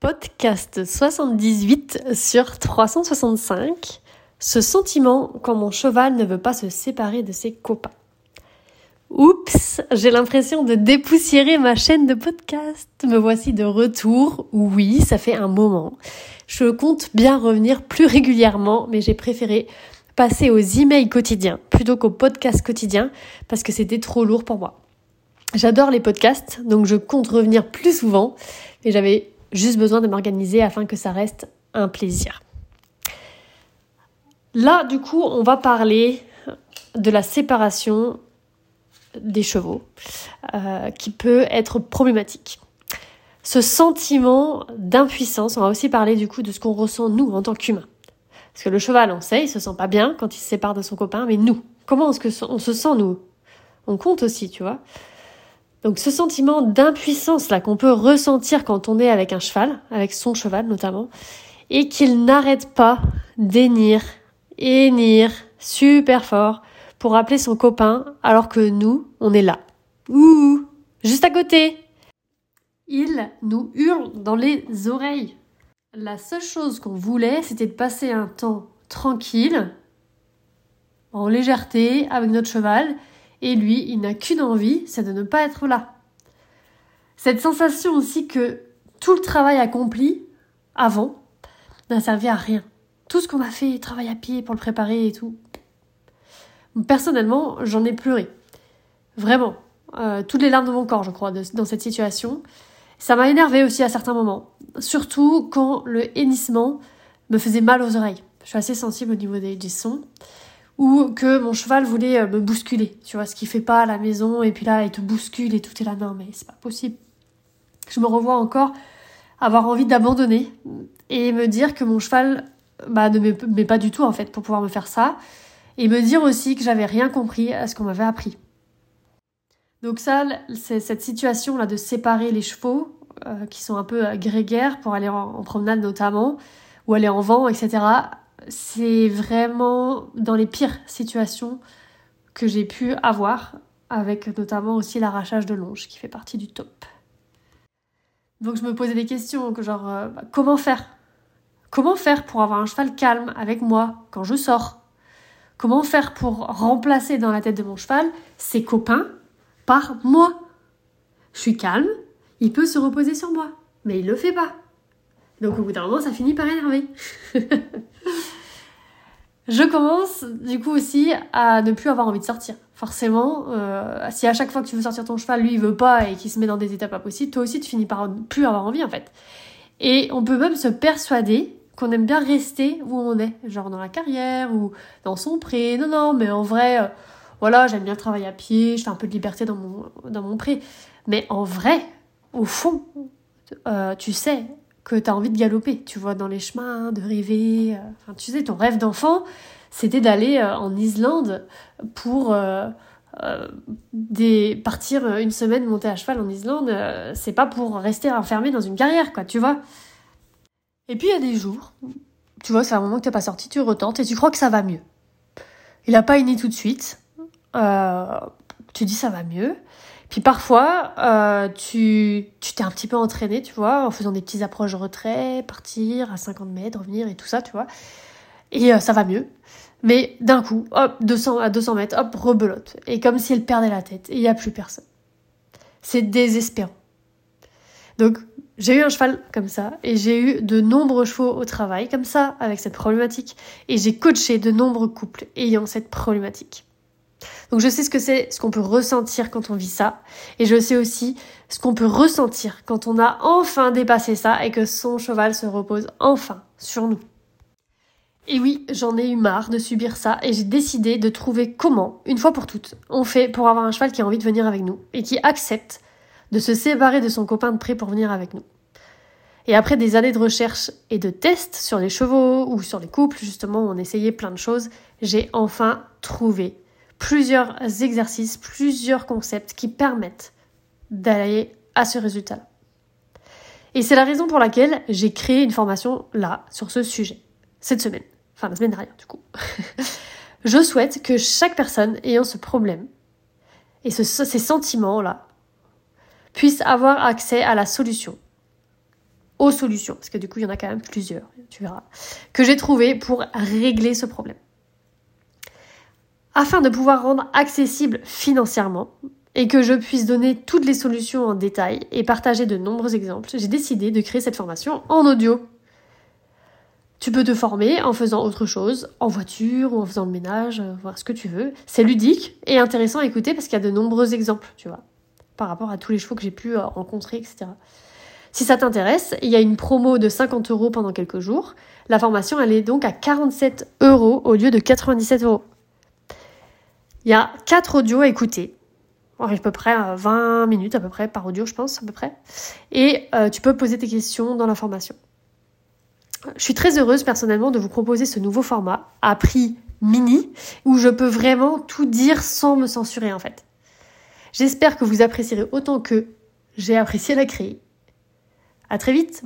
Podcast 78 sur 365. Ce sentiment quand mon cheval ne veut pas se séparer de ses copains. Oups, j'ai l'impression de dépoussiérer ma chaîne de podcast. Me voici de retour. Oui, ça fait un moment. Je compte bien revenir plus régulièrement, mais j'ai préféré passer aux emails quotidiens plutôt qu'aux podcasts quotidiens parce que c'était trop lourd pour moi. J'adore les podcasts, donc je compte revenir plus souvent, et j'avais juste besoin de m'organiser afin que ça reste un plaisir. Là, du coup, on va parler de la séparation des chevaux, euh, qui peut être problématique. Ce sentiment d'impuissance, on va aussi parler du coup de ce qu'on ressent nous en tant qu'humains. Parce que le cheval, on sait, il se sent pas bien quand il se sépare de son copain, mais nous, comment est-ce que on se sent nous? On compte aussi, tu vois. Donc ce sentiment d'impuissance là qu'on peut ressentir quand on est avec un cheval, avec son cheval notamment, et qu'il n'arrête pas d'énir, énir super fort pour appeler son copain alors que nous, on est là. Ouh, juste à côté. Il nous hurle dans les oreilles. La seule chose qu'on voulait, c'était de passer un temps tranquille, en légèreté, avec notre cheval, et lui, il n'a qu'une envie, c'est de ne pas être là. Cette sensation aussi que tout le travail accompli avant n'a servi à rien. Tout ce qu'on a fait, travail à pied pour le préparer et tout. Personnellement, j'en ai pleuré. Vraiment. Euh, toutes les larmes de mon corps, je crois, dans cette situation. Ça m'a énervé aussi à certains moments. Surtout quand le hennissement me faisait mal aux oreilles. Je suis assez sensible au niveau des, des sons ou que mon cheval voulait euh, me bousculer, tu vois, ce qu'il fait pas à la maison, et puis là, il te bouscule et tout est là, non, mais c'est pas possible. Je me revois encore avoir envie d'abandonner et me dire que mon cheval bah, ne met pas du tout, en fait, pour pouvoir me faire ça, et me dire aussi que j'avais rien compris à ce qu'on m'avait appris. Donc ça, c'est cette situation-là de séparer les chevaux, euh, qui sont un peu grégaires pour aller en promenade notamment, ou aller en vent, etc c'est vraiment dans les pires situations que j'ai pu avoir, avec notamment aussi l'arrachage de longe qui fait partie du top. Donc je me posais des questions, genre euh, bah, comment faire? Comment faire pour avoir un cheval calme avec moi quand je sors? Comment faire pour remplacer dans la tête de mon cheval ses copains par moi? Je suis calme, il peut se reposer sur moi, mais il le fait pas. Donc au bout d'un moment, ça finit par énerver. je commence du coup aussi à ne plus avoir envie de sortir. Forcément, euh, si à chaque fois que tu veux sortir ton cheval, lui il veut pas et qu'il se met dans des étapes pas possibles, toi aussi tu finis par plus avoir envie en fait. Et on peut même se persuader qu'on aime bien rester où on est, genre dans la carrière ou dans son pré. Non, non, mais en vrai, euh, voilà, j'aime bien travailler à pied, je fais un peu de liberté dans mon, dans mon pré. Mais en vrai, au fond, euh, tu sais, que tu as envie de galoper, tu vois, dans les chemins, de rêver. Euh, enfin, tu sais, ton rêve d'enfant, c'était d'aller euh, en Islande pour euh, partir une semaine monter à cheval en Islande. c'est pas pour rester enfermé dans une carrière, quoi, tu vois. Et puis il y a des jours, tu vois, c'est un moment que t'es pas sorti, tu retentes et tu crois que ça va mieux. Il a pas une tout de suite. tu dis ça va mieux. Puis parfois, euh, tu tu t'es un petit peu entraîné, tu vois, en faisant des petits approches retrait, partir à 50 mètres, revenir et tout ça, tu vois. Et euh, ça va mieux. Mais d'un coup, hop, 200 à 200 mètres, hop, rebelote. Et comme si elle perdait la tête. Et il n'y a plus personne. C'est désespérant. Donc, j'ai eu un cheval comme ça, et j'ai eu de nombreux chevaux au travail comme ça, avec cette problématique. Et j'ai coaché de nombreux couples ayant cette problématique. Donc je sais ce que c'est, ce qu'on peut ressentir quand on vit ça. Et je sais aussi ce qu'on peut ressentir quand on a enfin dépassé ça et que son cheval se repose enfin sur nous. Et oui, j'en ai eu marre de subir ça et j'ai décidé de trouver comment, une fois pour toutes, on fait pour avoir un cheval qui a envie de venir avec nous et qui accepte de se séparer de son copain de près pour venir avec nous. Et après des années de recherche et de tests sur les chevaux ou sur les couples, justement, on essayait plein de choses, j'ai enfin trouvé plusieurs exercices, plusieurs concepts qui permettent d'aller à ce résultat. Et c'est la raison pour laquelle j'ai créé une formation là, sur ce sujet, cette semaine, enfin la semaine dernière du coup. Je souhaite que chaque personne ayant ce problème et ce, ces sentiments-là puisse avoir accès à la solution, aux solutions, parce que du coup, il y en a quand même plusieurs, tu verras, que j'ai trouvé pour régler ce problème. Afin de pouvoir rendre accessible financièrement et que je puisse donner toutes les solutions en détail et partager de nombreux exemples, j'ai décidé de créer cette formation en audio. Tu peux te former en faisant autre chose, en voiture ou en faisant le ménage, euh, voir ce que tu veux. C'est ludique et intéressant à écouter parce qu'il y a de nombreux exemples, tu vois, par rapport à tous les chevaux que j'ai pu euh, rencontrer, etc. Si ça t'intéresse, il y a une promo de 50 euros pendant quelques jours. La formation, elle est donc à 47 euros au lieu de 97 euros. Il y a 4 audios à écouter. À peu près 20 minutes à peu près par audio, je pense, à peu près. Et euh, tu peux poser tes questions dans la formation. Je suis très heureuse personnellement de vous proposer ce nouveau format à prix mini où je peux vraiment tout dire sans me censurer en fait. J'espère que vous apprécierez autant que j'ai apprécié la créer. À très vite